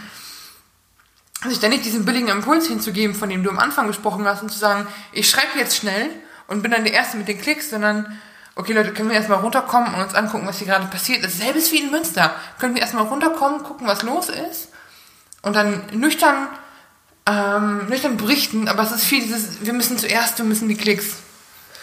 Speaker 1: sich da nicht diesen billigen Impuls hinzugeben, von dem du am Anfang gesprochen hast, und zu sagen, ich schreibe jetzt schnell und bin dann der Erste mit den Klicks, sondern, okay Leute, können wir erstmal runterkommen und uns angucken, was hier gerade passiert. Ist wie in Münster. Können wir erstmal runterkommen, gucken, was los ist und dann nüchtern, ähm, nüchtern berichten, aber es ist viel dieses, wir müssen zuerst, wir müssen die Klicks.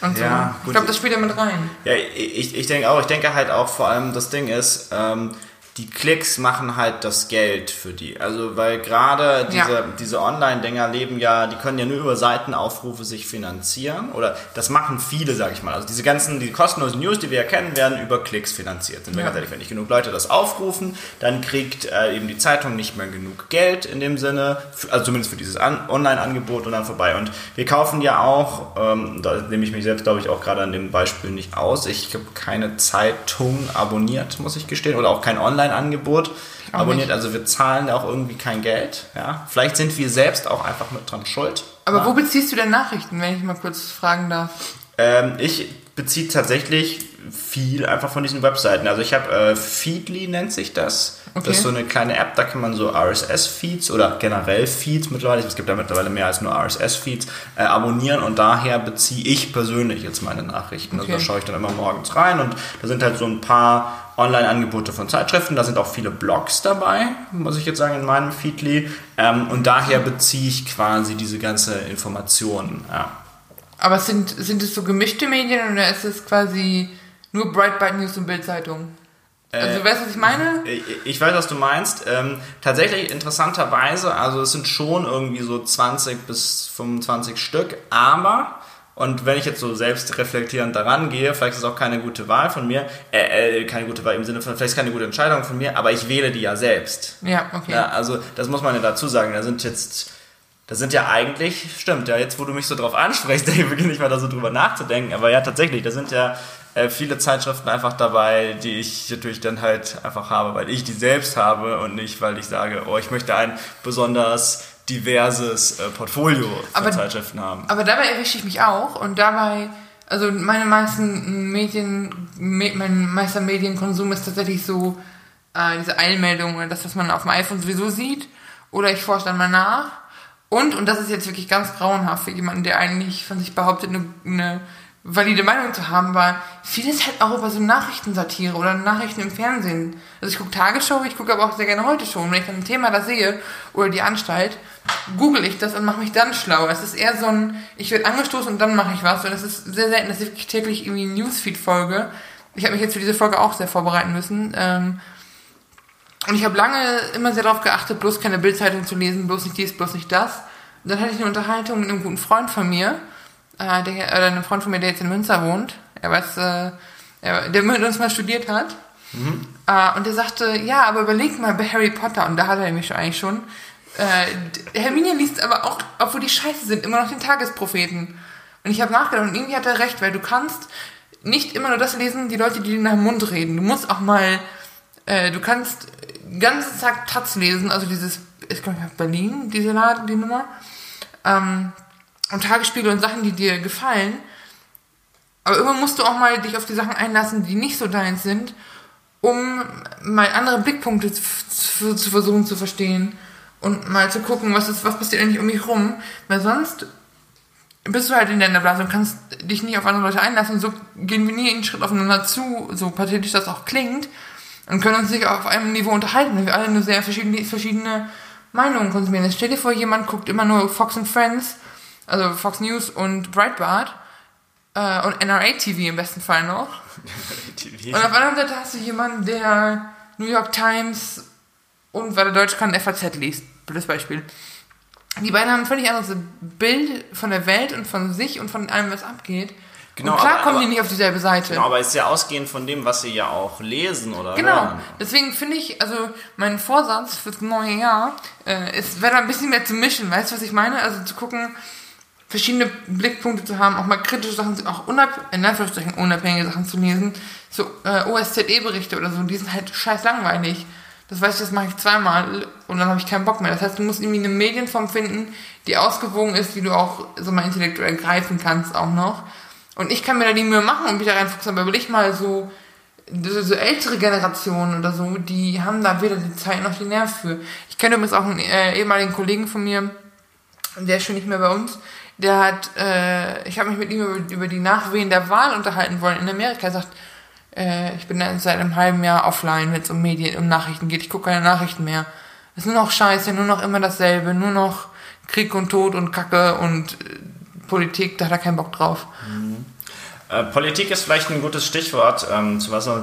Speaker 1: Und so. Ja, ich glaube, das spielt ja mit rein.
Speaker 2: Ja, ich, ich denke auch, ich denke halt auch vor allem, das Ding ist, ähm, die Klicks machen halt das Geld für die. Also, weil gerade diese, ja. diese Online-Dinger leben ja, die können ja nur über Seitenaufrufe sich finanzieren. Oder das machen viele, sag ich mal. Also diese ganzen, die kostenlosen News, die wir ja kennen, werden über Klicks finanziert. Sind wir ganz ehrlich, wenn nicht genug Leute das aufrufen, dann kriegt äh, eben die Zeitung nicht mehr genug Geld in dem Sinne, für, also zumindest für dieses Online-Angebot und dann vorbei. Und wir kaufen ja auch, ähm, da nehme ich mich selbst, glaube ich, auch gerade an dem Beispiel nicht aus. Ich habe keine Zeitung abonniert, muss ich gestehen, oder auch kein Online Online-Angebot abonniert. Nicht. Also wir zahlen da auch irgendwie kein Geld. Ja? Vielleicht sind wir selbst auch einfach mit dran schuld.
Speaker 1: Aber ja. wo beziehst du denn Nachrichten, wenn ich mal kurz fragen darf?
Speaker 2: Ähm, ich beziehe tatsächlich viel einfach von diesen Webseiten. Also ich habe äh, Feedly nennt sich das. Okay. Das ist so eine kleine App, da kann man so RSS-Feeds oder generell Feeds mittlerweile, es gibt da mittlerweile mehr als nur RSS-Feeds, äh, abonnieren und daher beziehe ich persönlich jetzt meine Nachrichten. Okay. Also da schaue ich dann immer morgens rein und da sind halt so ein paar Online-Angebote von Zeitschriften, da sind auch viele Blogs dabei, muss ich jetzt sagen, in meinem Feedly. Ähm, und daher beziehe ich quasi diese ganze Information. Ja.
Speaker 1: Aber sind, sind es so gemischte Medien oder ist es quasi nur Breitbart News und Bildzeitung? Also, äh, weißt du, was ich meine?
Speaker 2: Ich weiß, was du meinst. Ähm, tatsächlich interessanterweise, also es sind schon irgendwie so 20 bis 25 Stück, aber und wenn ich jetzt so selbst reflektierend daran gehe, vielleicht ist es auch keine gute Wahl von mir, äh, äh, keine gute Wahl im Sinne von, vielleicht ist keine gute Entscheidung von mir, aber ich wähle die ja selbst.
Speaker 1: Ja, okay.
Speaker 2: Ja, also das muss man ja dazu sagen. Da sind jetzt, das sind ja eigentlich, stimmt, ja, jetzt wo du mich so drauf ansprichst, da beginne ich mal da so drüber nachzudenken, aber ja, tatsächlich, da sind ja äh, viele Zeitschriften einfach dabei, die ich natürlich dann halt einfach habe, weil ich die selbst habe und nicht, weil ich sage, oh, ich möchte ein besonders diverses äh, Portfolio von aber, Zeitschriften haben.
Speaker 1: Aber dabei erwische ich mich auch und dabei, also meine meisten Medien, me, mein meister Medienkonsum ist tatsächlich so äh, diese Eilmeldungen oder das, was man auf dem iPhone sowieso sieht. Oder ich forsche dann mal nach. Und, und das ist jetzt wirklich ganz grauenhaft für jemanden, der eigentlich von sich behauptet, eine, eine valide Meinung zu haben, weil vieles halt auch über so Nachrichtensatire oder Nachrichten im Fernsehen. Also ich gucke Tagesschau, ich gucke aber auch sehr gerne heute schon. Wenn ich dann ein Thema da sehe oder die Anstalt, google ich das und mache mich dann schlau. Es ist eher so ein, ich werde angestoßen und dann mache ich was. Und es ist sehr selten, dass ich täglich irgendwie Newsfeed folge. Ich habe mich jetzt für diese Folge auch sehr vorbereiten müssen. Ähm, und ich habe lange immer sehr darauf geachtet, bloß keine Bildzeitung zu lesen, bloß nicht dies, bloß nicht das. Und dann hatte ich eine Unterhaltung mit einem guten Freund von mir, äh, der, oder einem Freund von mir, der jetzt in Münster wohnt. Er weiß, äh, er, der mit uns mal studiert hat. Mhm. Äh, und der sagte, ja, aber überleg mal bei Harry Potter, und da hat er nämlich eigentlich schon, äh, Hermine liest aber auch, obwohl die scheiße sind, immer noch den Tagespropheten. Und ich habe nachgedacht und irgendwie hat er recht, weil du kannst nicht immer nur das lesen, die Leute, die dir nach dem Mund reden. Du musst auch mal, äh, du kannst den ganzen Tag Taz lesen, also dieses, ich glaube, Berlin, diese Laden, die Nummer. Ähm, und Tagesspiegel und Sachen, die dir gefallen. Aber irgendwann musst du auch mal dich auf die Sachen einlassen, die nicht so deins sind, um mal andere Blickpunkte zu, zu versuchen zu verstehen und mal zu gucken, was ist, was passiert eigentlich um mich rum, weil sonst bist du halt in deiner Blase und kannst dich nicht auf andere Leute einlassen. So gehen wir nie einen Schritt aufeinander zu, so pathetisch das auch klingt, und können uns nicht auf einem Niveau unterhalten, weil wir alle nur sehr verschiedene, verschiedene Meinungen konsumieren. Stell dir vor, jemand guckt immer nur Fox and Friends, also Fox News und Breitbart, äh, und NRA-TV im besten Fall noch. und auf der anderen Seite hast du jemanden, der New York Times und weil er Deutsch kann, FAZ liest. Blödes Beispiel. Die beiden haben ein völlig anderes Bild von der Welt und von sich und von allem, was abgeht. Genau, und klar aber, kommen aber, die nicht auf dieselbe Seite.
Speaker 2: Genau, aber es ist ja ausgehend von dem, was sie ja auch lesen oder
Speaker 1: Genau, hören. deswegen finde ich, also mein Vorsatz fürs neue Jahr äh, ist, wäre da ein bisschen mehr zu mischen, weißt du, was ich meine? Also zu gucken, verschiedene Blickpunkte zu haben, auch mal kritische Sachen, auch unab in unabhängige Sachen zu lesen. So äh, OSZE-Berichte oder so, die sind halt scheiß langweilig. Das weiß ich, das mache ich zweimal und dann habe ich keinen Bock mehr. Das heißt, du musst irgendwie eine Medienform finden, die ausgewogen ist, die du auch so mal intellektuell greifen kannst auch noch. Und ich kann mir da die Mühe machen und mich da reinfuchsen, aber will ich mal so, so, so, ältere Generationen oder so, die haben da weder die Zeit noch die Nerv für. Ich kenne übrigens auch einen äh, ehemaligen Kollegen von mir, der ist schon nicht mehr bei uns, der hat, äh, ich habe mich mit ihm über, über die Nachwehen der Wahl unterhalten wollen in Amerika. Er sagt, äh, ich bin seit einem halben Jahr offline, wenn es um Medien, um Nachrichten geht. Ich gucke keine Nachrichten mehr. Es ist nur noch Scheiße, nur noch immer dasselbe, nur noch Krieg und Tod und Kacke und äh, Politik, da hat er keinen Bock drauf.
Speaker 2: Mhm. Äh, Politik ist vielleicht ein gutes Stichwort ähm, zu was. Äh,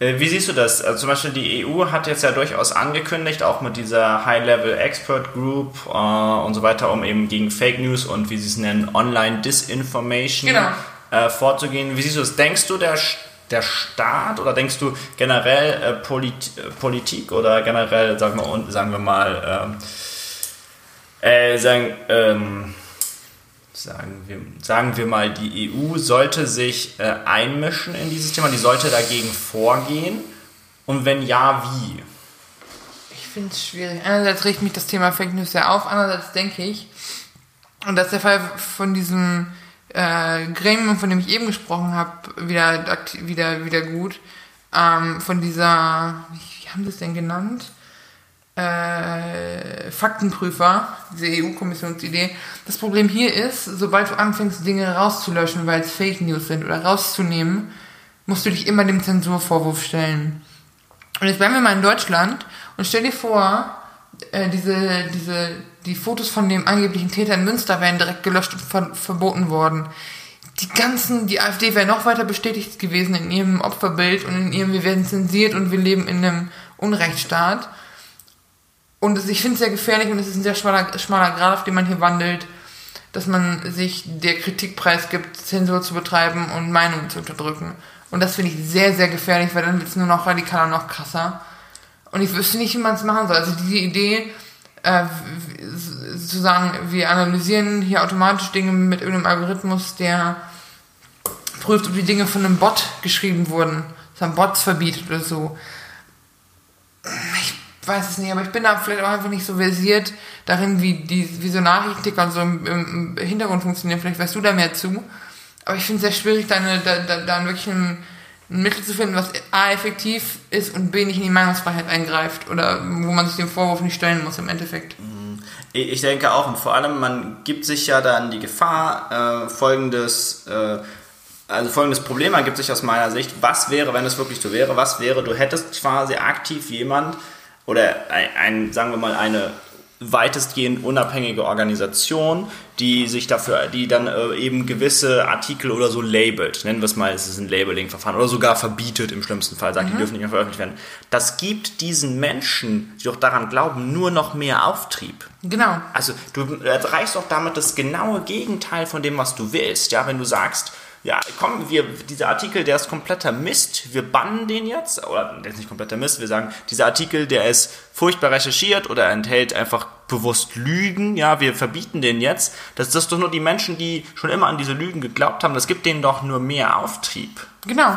Speaker 2: wie siehst du das? Also zum Beispiel die EU hat jetzt ja durchaus angekündigt, auch mit dieser High-Level Expert Group äh, und so weiter, um eben gegen Fake News und wie sie es nennen, Online-Disinformation genau. Äh, vorzugehen. Wie siehst du das? Denkst du, der der Staat oder denkst du generell äh, Polit äh, Politik oder generell, sagen wir, sagen wir mal, ähm, äh, sagen, ähm, sagen, wir, sagen wir mal, die EU sollte sich äh, einmischen in dieses Thema, die sollte dagegen vorgehen und wenn ja, wie?
Speaker 1: Ich finde es schwierig. Einerseits riecht mich das Thema Fake News sehr auf, andererseits denke ich, und das ist der Fall von diesem äh, Gremium, von dem ich eben gesprochen habe, wieder, wieder, wieder gut. Ähm, von dieser, wie haben sie es denn genannt? Äh, Faktenprüfer, diese EU-Kommissionsidee. Das Problem hier ist, sobald du anfängst, Dinge rauszulöschen, weil es Fake News sind oder rauszunehmen, musst du dich immer dem Zensurvorwurf stellen. Und jetzt bleiben wir mal in Deutschland und stell dir vor, äh, diese, diese, die Fotos von dem angeblichen Täter in Münster wären direkt gelöscht und ver verboten worden. Die ganzen, die AfD wäre noch weiter bestätigt gewesen in ihrem Opferbild und in ihrem, wir werden zensiert und wir leben in einem Unrechtsstaat. Und ich finde es sehr gefährlich und es ist ein sehr schmaler, schmaler Grad, auf dem man hier wandelt, dass man sich der Kritik preisgibt, Zensur zu betreiben und Meinungen zu unterdrücken. Und das finde ich sehr, sehr gefährlich, weil dann wird es nur noch radikaler, noch krasser. Und ich wüsste nicht, wie man es machen soll. Also diese Idee, äh, zu sagen, wir analysieren hier automatisch Dinge mit irgendeinem Algorithmus, der prüft, ob die Dinge von einem Bot geschrieben wurden, dass man Bots verbietet oder so. Weiß es nicht, aber ich bin da vielleicht auch einfach nicht so versiert darin, wie, die, wie so Nachrichtenticker und so im, im Hintergrund funktionieren. Vielleicht weißt du da mehr zu. Aber ich finde es sehr schwierig, da, da, da, da wirklich einen ein Mittel zu finden, was A effektiv ist und B nicht in die Meinungsfreiheit eingreift oder wo man sich dem Vorwurf nicht stellen muss im Endeffekt. Mhm.
Speaker 2: Ich denke auch und vor allem, man gibt sich ja dann die Gefahr, äh, folgendes, äh, also folgendes Problem ergibt sich aus meiner Sicht, was wäre, wenn es wirklich so wäre, was wäre, du hättest quasi aktiv jemand oder ein, ein sagen wir mal eine weitestgehend unabhängige Organisation, die sich dafür, die dann äh, eben gewisse Artikel oder so labelt. Nennen wir es mal, es ist ein Labeling-Verfahren oder sogar verbietet im schlimmsten Fall, sagt, mhm. die dürfen nicht mehr veröffentlicht werden. Das gibt diesen Menschen, die doch daran glauben, nur noch mehr Auftrieb.
Speaker 1: Genau.
Speaker 2: Also du erreichst doch damit das genaue Gegenteil von dem, was du willst. Ja, wenn du sagst, ja, komm, wir, dieser Artikel, der ist kompletter Mist, wir bannen den jetzt, oder der ist nicht kompletter Mist, wir sagen, dieser Artikel, der ist furchtbar recherchiert oder enthält einfach bewusst Lügen, ja, wir verbieten den jetzt. Das, das ist doch nur die Menschen, die schon immer an diese Lügen geglaubt haben, das gibt denen doch nur mehr Auftrieb.
Speaker 1: Genau.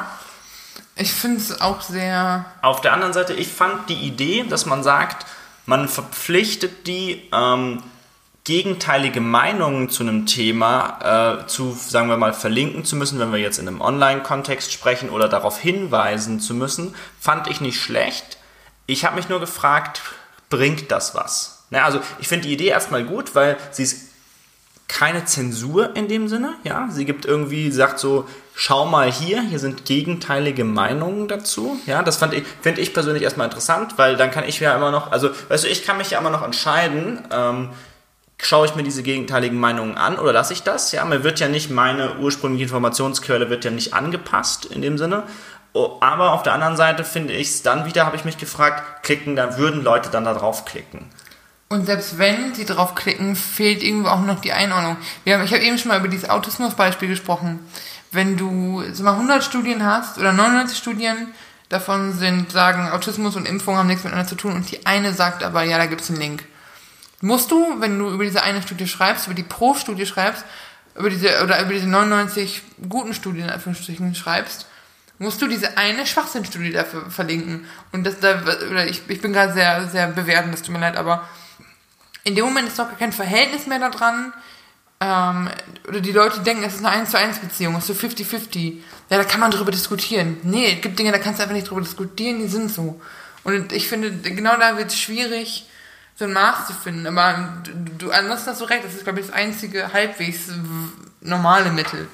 Speaker 1: Ich finde es auch sehr.
Speaker 2: Auf der anderen Seite, ich fand die Idee, dass man sagt, man verpflichtet die, ähm, gegenteilige Meinungen zu einem Thema äh, zu, sagen wir mal, verlinken zu müssen, wenn wir jetzt in einem Online-Kontext sprechen oder darauf hinweisen zu müssen, fand ich nicht schlecht. Ich habe mich nur gefragt, bringt das was? Na, also ich finde die Idee erstmal gut, weil sie ist keine Zensur in dem Sinne, ja. Sie gibt irgendwie, sagt so, schau mal hier, hier sind gegenteilige Meinungen dazu, ja. Das fand ich, finde ich persönlich erstmal interessant, weil dann kann ich ja immer noch, also, weißt du, ich kann mich ja immer noch entscheiden, ähm, schaue ich mir diese gegenteiligen Meinungen an oder lasse ich das? Ja, mir wird ja nicht meine ursprüngliche Informationsquelle wird ja nicht angepasst in dem Sinne. Oh, aber auf der anderen Seite finde ich es dann wieder, habe ich mich gefragt, klicken, da würden Leute dann da drauf klicken.
Speaker 1: Und selbst wenn sie draufklicken, fehlt irgendwo auch noch die Einordnung. Wir haben, ich habe eben schon mal über dieses Autismus-Beispiel gesprochen. Wenn du sag mal, 100 Studien hast oder 99 Studien, davon sind, sagen, Autismus und Impfung haben nichts miteinander zu tun und die eine sagt aber, ja, da gibt es einen Link. Musst du, wenn du über diese eine Studie schreibst, über die Pro-Studie schreibst, über diese, oder über diese 99 guten Studien, in Anführungsstrichen, schreibst, musst du diese eine Schwachsinnstudie dafür verlinken. Und das da, oder ich, ich bin gerade sehr, sehr bewertend, das tut mir leid, aber in dem Moment ist doch gar kein Verhältnis mehr da dran. Ähm, oder die Leute denken, es ist eine 1 zu 1 Beziehung, es ist so 50-50. Ja, da kann man drüber diskutieren. Nee, es gibt Dinge, da kannst du einfach nicht drüber diskutieren, die sind so. Und ich finde, genau da wird es schwierig, so ein Maß zu finden. Aber du, du ansonsten hast du recht, das ist, glaube ich, das einzige halbwegs normale Mittel.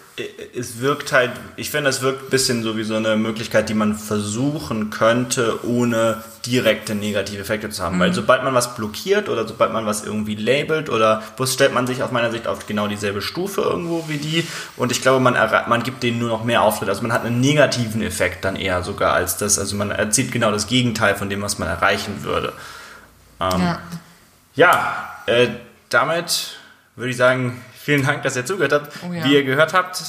Speaker 2: Es wirkt halt, ich finde, es wirkt ein bisschen so wie so eine Möglichkeit, die man versuchen könnte, ohne direkte negative Effekte zu haben. Mhm. Weil sobald man was blockiert oder sobald man was irgendwie labelt oder was stellt man sich aus meiner Sicht auf genau dieselbe Stufe irgendwo wie die und ich glaube, man, man gibt denen nur noch mehr Auftritt. Also man hat einen negativen Effekt dann eher sogar als das. Also man erzielt genau das Gegenteil von dem, was man erreichen würde. Ähm, ja, ja äh, damit würde ich sagen, Vielen Dank, dass ihr zugehört habt. Oh ja. Wie ihr gehört habt,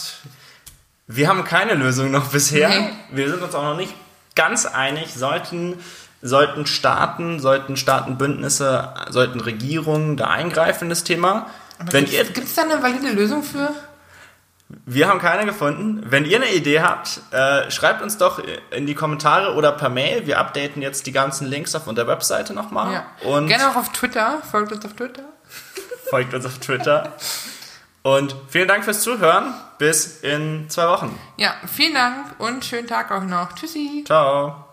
Speaker 2: wir haben keine Lösung noch bisher. Nee. Wir sind uns auch noch nicht ganz einig. Sollten, sollten Staaten, sollten Staatenbündnisse, sollten Regierungen da eingreifen in das Thema.
Speaker 1: Gibt es da eine valide Lösung für?
Speaker 2: Wir haben keine gefunden. Wenn ihr eine Idee habt, äh, schreibt uns doch in die Kommentare oder per Mail. Wir updaten jetzt die ganzen Links auf unserer Webseite nochmal. Ja.
Speaker 1: Und Gerne auch auf Twitter. Folgt uns auf Twitter.
Speaker 2: Folgt uns auf Twitter. Und vielen Dank fürs Zuhören. Bis in zwei Wochen.
Speaker 1: Ja, vielen Dank und schönen Tag auch noch. Tschüssi.
Speaker 2: Ciao.